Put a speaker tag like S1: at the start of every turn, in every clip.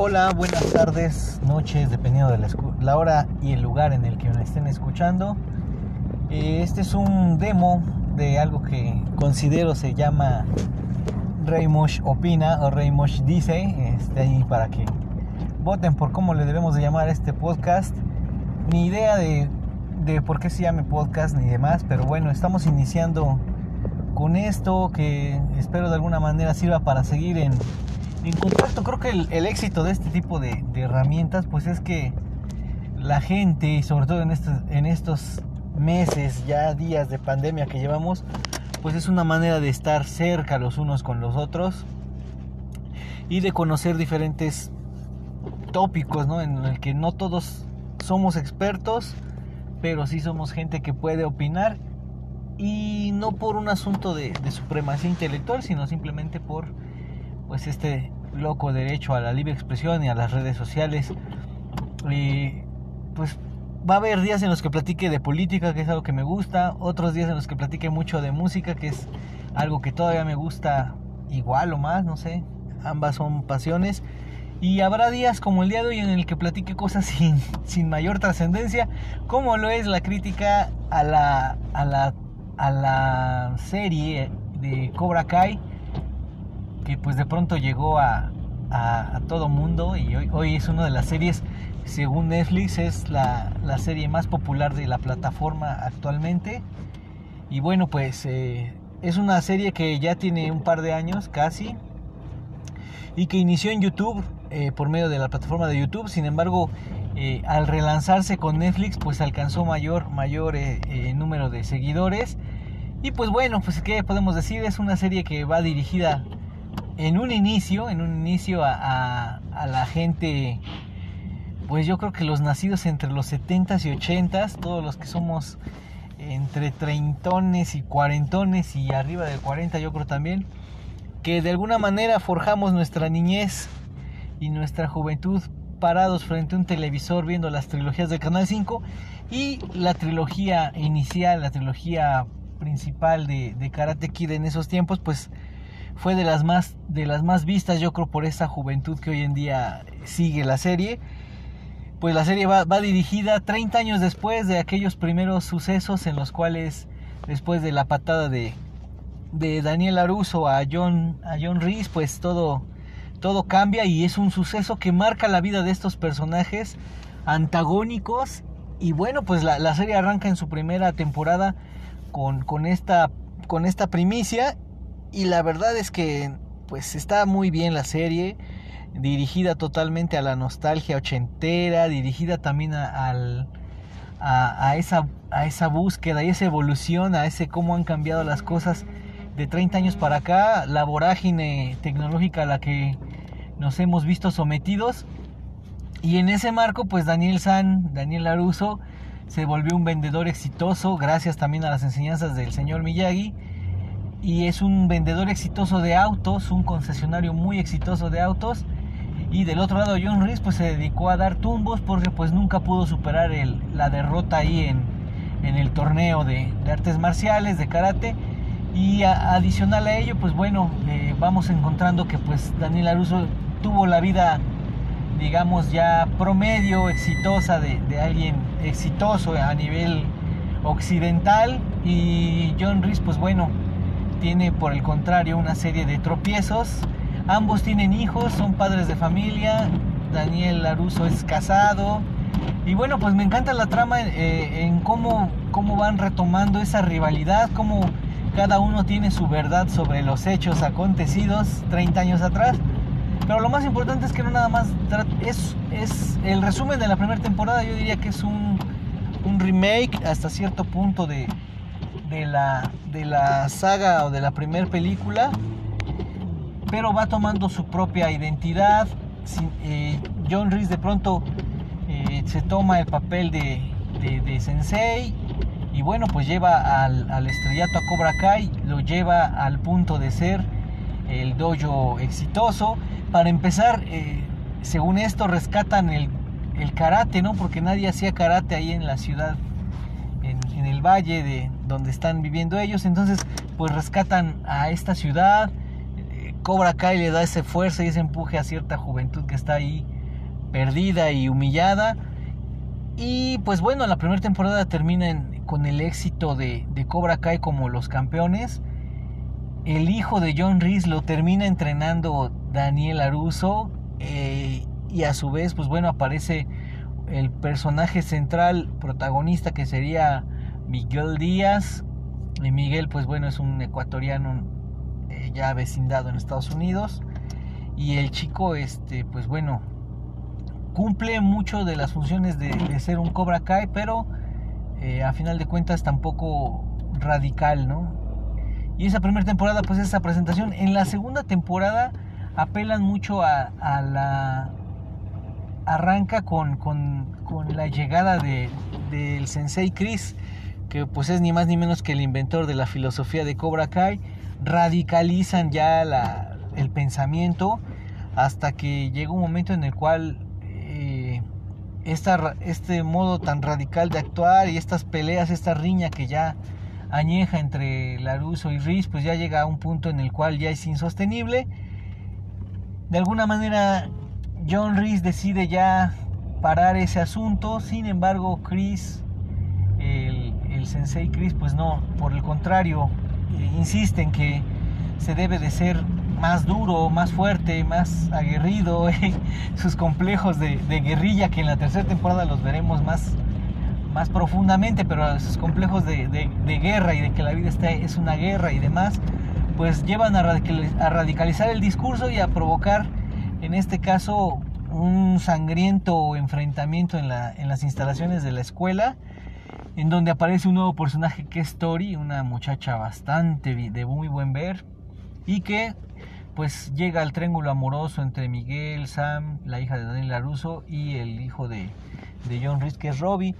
S1: Hola, buenas tardes, noches, dependiendo de la, hora y el lugar en el que me estén escuchando. Eh, este es un demo de algo que considero se llama Reymosh Opina o Reymosh Dice. Este ahí para que voten por cómo le debemos de llamar este podcast. Ni idea de, de por qué se llame podcast ni demás, pero bueno, estamos iniciando con esto que espero de alguna manera sirva para seguir en en contacto, creo que el, éxito de este tipo de, herramientas, pues es que la gente, y sobre todo en estos, en estos meses, ya días de pandemia que llevamos, pues es una manera de estar cerca los unos con los otros y de conocer diferentes tópicos, ¿no? En el que no todos somos expertos, pero sí somos gente que puede opinar y no por un asunto de, de supremacía intelectual, sino simplemente por pues este loco derecho a la libre expresión y a las redes sociales. Y pues va a haber días en los que platique de política, que es algo que me gusta, otros días en los que platique mucho de música, que es algo que todavía me gusta igual o más, no sé, ambas son pasiones. Y habrá días como el día de hoy en el que platique cosas sin, sin mayor trascendencia, como lo es la crítica a la, a la, a la serie de Cobra Kai que pues de pronto llegó a, a, todo mundo y hoy, es una de las series, según Netflix, es la, la, serie más popular de la plataforma actualmente. Y bueno, pues eh, es una serie que ya tiene un par de años casi y que inició en YouTube eh, por medio de la plataforma de YouTube. Sin embargo, eh, al relanzarse con Netflix, pues alcanzó mayor, mayor número de seguidores. Y pues bueno, pues qué podemos decir, es una serie que va dirigida en un inicio, en un inicio a, la gente, pues yo creo que los nacidos entre los 70s y 80s, todos los que somos entre treintones y cuarentones y arriba de 40 yo creo también, que de alguna manera forjamos nuestra niñez y nuestra juventud parados frente a un televisor viendo las trilogías del Canal 5 y la trilogía inicial, la trilogía principal de, de Karate Kid en esos tiempos, pues fue de las más de las más vistas yo creo por esa juventud que hoy en día sigue la serie. Pues la serie va, dirigida 30 años después de aquellos primeros sucesos en los cuales después de la patada de, de Daniel Aruso a John a John Reese pues todo todo cambia y es un suceso que marca la vida de estos personajes antagónicos. Y bueno pues la, la serie arranca en su primera temporada con, con esta con esta primicia y la verdad es que pues está muy bien la serie, dirigida totalmente a la nostalgia ochentera, dirigida también a, esa, a esa búsqueda y esa evolución, a ese cómo han cambiado las cosas de 30 años para acá, la vorágine tecnológica a la que nos hemos visto sometidos. Y en ese marco, pues Daniel San, Daniel Laruso, se volvió un vendedor exitoso gracias también a las enseñanzas del señor Miyagi y es un vendedor exitoso de autos, un concesionario muy exitoso de autos. Y del otro lado John Reese pues se dedicó a dar tumbos porque pues nunca pudo superar el, la derrota ahí en, en el torneo de, artes marciales, de karate. Y adicional a ello pues bueno, eh, vamos encontrando que pues Daniel Aruso tuvo la vida digamos ya promedio, exitosa de, de alguien exitoso a nivel occidental. Y John Reese pues bueno, tiene por el contrario una serie de tropiezos. Ambos tienen hijos, son padres de familia. Daniel Laruso es casado. Y bueno, pues me encanta la trama eh, en cómo, cómo van retomando esa rivalidad, cómo cada uno tiene su verdad sobre los hechos acontecidos 30 años atrás. Pero lo más importante es que no nada más es, es el resumen de la primera temporada, yo diría que es un, un remake hasta cierto punto de, de la, de la saga o de la primera película, pero va tomando su propia identidad. Eh, John Reese de pronto eh, se toma el papel de, sensei y bueno, pues lleva al, estrellato a Cobra Kai, lo lleva al punto de ser el dojo exitoso. Para empezar, eh, según esto, rescatan el, el karate, ¿no? Porque nadie hacía karate ahí en la ciudad en, el valle de donde están viviendo ellos. Entonces, pues rescatan a esta ciudad, eh, Cobra Kai le da ese fuerza y ese empuje a cierta juventud que está ahí perdida y humillada. Y pues bueno, la primera temporada termina con el éxito de, Cobra Kai como los campeones. El hijo de John Reese lo termina entrenando Daniel Aruso. Eh, y a su vez, pues bueno, aparece el personaje central protagonista que sería Miguel Díaz. Y Miguel, pues bueno, es un ecuatoriano eh, ya vecindado en Estados Unidos. Y el chico, este, pues bueno, cumple mucho de las funciones de, ser un Cobra Kai, pero eh, a final de cuentas tampoco radical, ¿no? Y esa primera temporada, pues esa presentación. En la segunda temporada apelan mucho a, la... Arranca con, con, la llegada de, del Sensei Chris, que pues es ni más ni menos que el inventor de la filosofía de Cobra Kai. Radicalizan ya la, el pensamiento hasta que llega un momento en el cual este modo tan radical de actuar y estas peleas, esta riña que ya añeja entre Laruso y Riz, pues ya llega a un punto en el cual ya es insostenible. De alguna manera, John Reese decide ya parar ese asunto, sin embargo, Chris, el, el sensei Chris, pues no, por el contrario, eh, insiste en que se debe de ser más duro, más fuerte, más aguerrido, sus complejos de, guerrilla que en la tercera temporada los veremos más, más profundamente, pero sus complejos de, guerra y de que la vida está, es una guerra y demás, pues llevan a, radicalizar el discurso y a provocar, en este caso, un sangriento enfrentamiento en las instalaciones de la escuela, en donde aparece un nuevo personaje que es Tori, una muchacha bastante de muy buen ver, y que pues llega al triángulo amoroso entre Miguel, Sam, la hija de Daniel Laruso y el hijo de, John Reese, que es Robbie.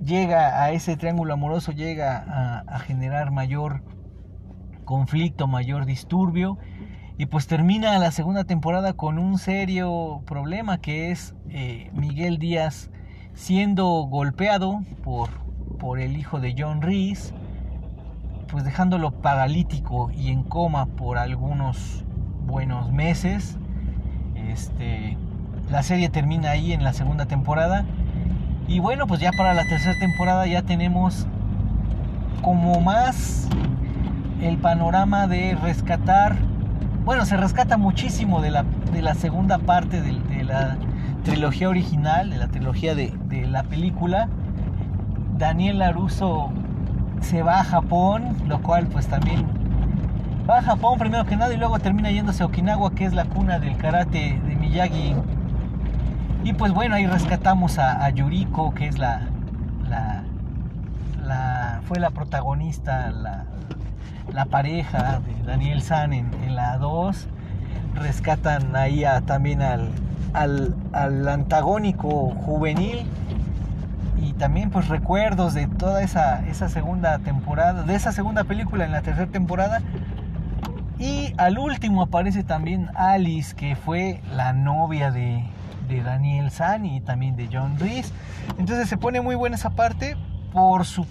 S1: Llega a ese triángulo amoroso, llega a, generar mayor conflicto, mayor disturbio. Y pues termina la segunda temporada con un serio problema que es eh, Miguel Díaz siendo golpeado por, por el hijo de John Reese, pues dejándolo paralítico y en coma por algunos buenos meses. Este, la serie termina ahí en la segunda temporada. Y bueno, pues ya para la tercera temporada ya tenemos como más el panorama de rescatar. Bueno, se rescata muchísimo de la, de la segunda parte de, la trilogía original, de la trilogía de, de la película. Daniel Laruso se va a Japón, lo cual pues también va a Japón primero que nada y luego termina yéndose a Okinawa, que es la cuna del karate de Miyagi. Y pues bueno, ahí rescatamos a, Yuriko, que es la, fue la protagonista, la, pareja de Daniel San en, la 2. Rescatan ahí también al, al, al antagónico juvenil y también pues recuerdos de toda esa, esa segunda temporada, de esa segunda película en la tercera temporada, y al último aparece también Alice, que fue la novia de, Daniel San y también de John Reese. Entonces se pone muy buena esa parte. Por su,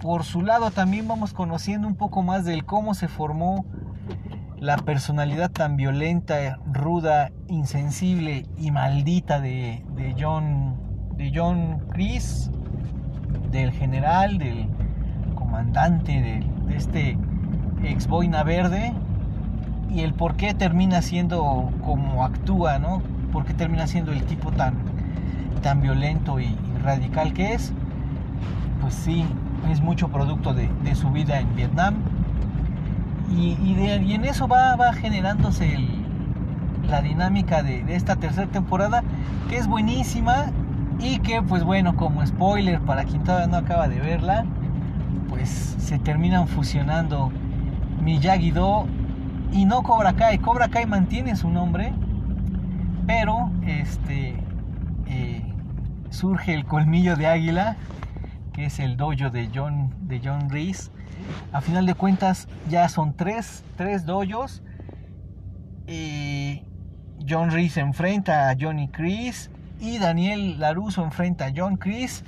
S1: por su lado también vamos conociendo un poco más del cómo se formó la personalidad tan violenta, ruda, insensible y maldita de, John, de John Chris, del general, del comandante, de, de este ex boina verde y el por qué termina siendo como actúa, ¿no? ¿Por qué termina siendo el tipo tan, tan violento y, radical que es? Pues sí, es mucho producto de, su vida en Vietnam. Y, y, en eso va, va generándose la dinámica de, de esta tercera temporada, que es buenísima y que pues bueno, como spoiler para quien todavía no acaba de verla, pues se terminan fusionando Miyagi-Do y no Cobra Kai. Cobra Kai mantiene su nombre, pero este eh, surge el colmillo de águila, que es el dojo de John, de John Reese. A final de cuentas ya son tres, tres dojos. John Reese enfrenta a Johnny Chris y Daniel Laruso enfrenta a John Chris.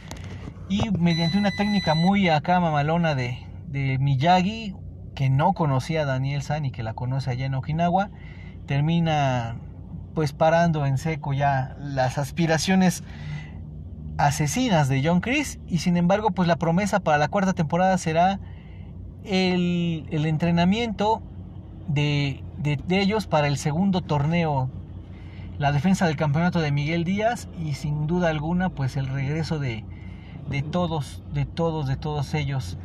S1: Y mediante una técnica muy acá mamalona de, de Miyagi, que no conocía a Daniel San y que la conoce allá en Okinawa, termina pues parando en seco ya las aspiraciones asesinas de John Chris y sin embargo pues la promesa para la cuarta temporada será el, el entrenamiento de, de, ellos para el segundo torneo la defensa del campeonato de Miguel Díaz y sin duda alguna pues el regreso de, de todos de todos de todos ellos.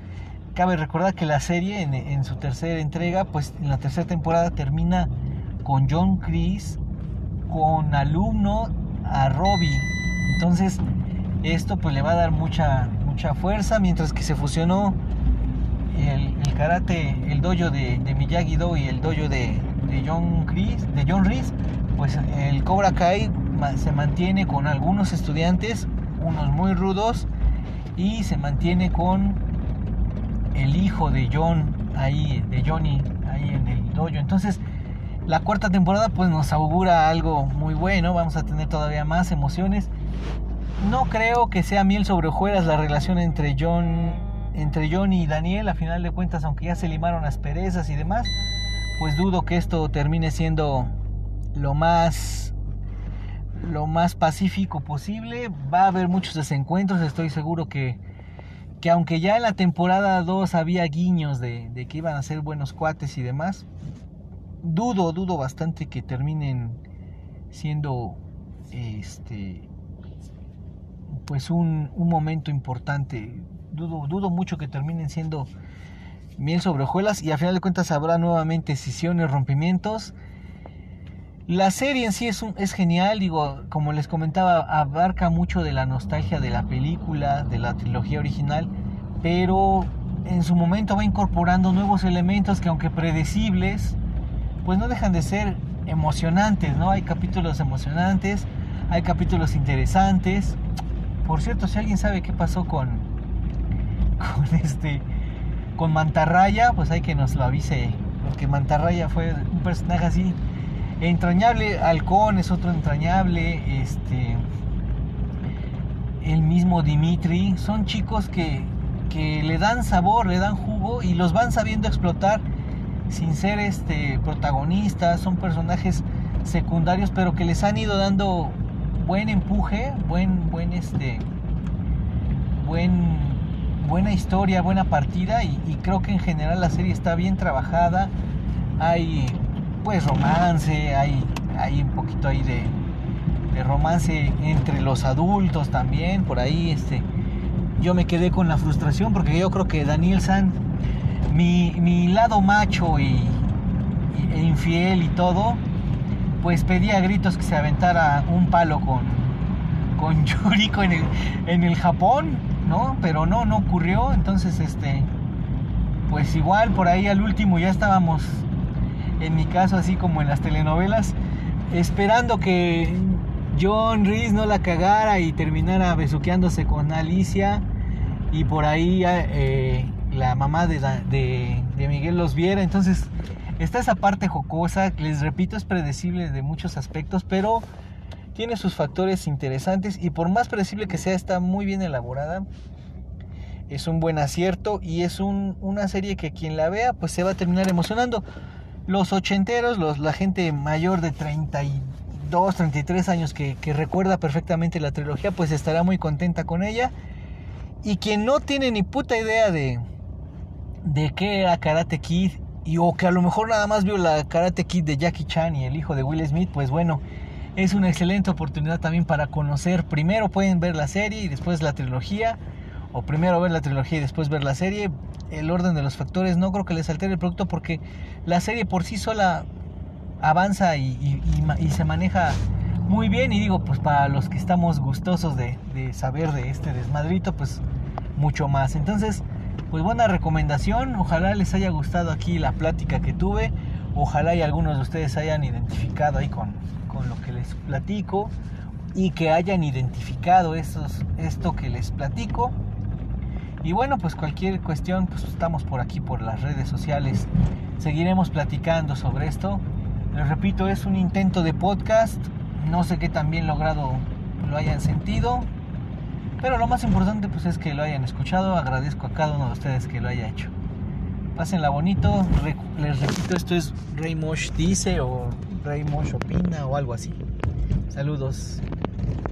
S1: Cabe recordar que la serie en, su tercera entrega pues en la tercera temporada termina con John Chris con alumno a Robbie. Entonces esto pues le va a dar mucha, mucha fuerza, mientras que se fusionó el, karate, el dojo de, de Miyagi-Do y el dojo de, de John Chris, de John Reese, pues el Cobra Kai se mantiene con algunos estudiantes, unos muy rudos, y se mantiene con el hijo de John ahí, de Johnny, ahí en el dojo. Entonces, la cuarta temporada pues nos augura algo muy bueno, vamos a tener todavía más emociones no creo que sea miel sobre hojuelas la relación entre John, entre John y Daniel. A final de cuentas, aunque ya se limaron las perezas y demás, pues dudo que esto termine siendo lo más lo más pacífico posible. Va a haber muchos desencuentros, estoy seguro que, que aunque ya en la temporada 2 había guiños de, de, que iban a ser buenos cuates y demás, dudo, dudo bastante que terminen siendo este pues un, momento importante. Dudo, dudo mucho que terminen siendo miel sobre hojuelas y a final de cuentas habrá nuevamente decisiones, rompimientos. La serie en sí es, es genial, digo, como les comentaba, abarca mucho de la nostalgia de la película, de la trilogía original, pero en su momento va incorporando nuevos elementos que aunque predecibles, pues no dejan de ser emocionantes, ¿no? Hay capítulos emocionantes, hay capítulos interesantes, por cierto, si alguien sabe qué pasó con este, con Mantarraya, pues hay que nos lo avise, porque Mantarraya fue un personaje así entrañable, Halcón es otro entrañable, este, el mismo Dimitri, son chicos que, que le dan sabor, le dan jugo y los van sabiendo explotar sin ser este protagonistas, son personajes secundarios, pero que les han ido dando buen empuje, buen, buen este, buen, buena historia, buena partida. Y, creo que en general la serie está bien trabajada. Hay pues romance, hay, hay un poquito ahí de, de romance entre los adultos también, por ahí este, yo me quedé con la frustración porque yo creo que Daniel San, mi, mi lado macho y, e infiel y todo, pues pedía a gritos que se aventara un palo con, con Yuriko en el, en el Japón, ¿no? Pero no, no ocurrió. Entonces, este, pues igual por ahí al último ya estábamos, en mi caso, así como en las telenovelas, esperando que John Reese no la cagara y terminara besuqueándose con Alicia y por ahí eh, la mamá de, Miguel los viera. Entonces, Está esa parte jocosa, les repito, es predecible de muchos aspectos, pero tiene sus factores interesantes y por más predecible que sea, está muy bien elaborada. Es un buen acierto y es una serie que quien la vea pues se va a terminar emocionando. Los ochenteros, los, la gente mayor de 32, 33 años que, recuerda perfectamente la trilogía pues estará muy contenta con ella. Y quien no tiene ni puta idea de, de qué era Karate Kid y o que a lo mejor nada más vio la Karate Kid de Jackie Chan y el hijo de Will Smith, pues bueno, es una excelente oportunidad también para conocer. Primero pueden ver la serie y después la trilogía, o primero ver la trilogía y después ver la serie. El orden de los factores no creo que les altere el producto porque la serie por sí sola avanza y, se maneja muy bien. Y digo, pues para los que estamos gustosos de, de saber de este desmadrito, pues mucho más. Entonces, pues buena recomendación. Ojalá les haya gustado aquí la plática que tuve. Ojalá y algunos de ustedes hayan identificado ahí con, con lo que les platico y que hayan identificado estos, esto que les platico. Y bueno, pues cualquier cuestión, pues estamos por aquí por las redes sociales. Seguiremos platicando sobre esto. Les repito, es un intento de podcast. No sé qué tan bien logrado lo hayan sentido. Pero lo más importante pues es que lo hayan escuchado. Agradezco a cada uno de ustedes que lo haya hecho. Pásenla bonito. Les repito, esto es Mosh Dice o Raymosh opina o algo así. Saludos.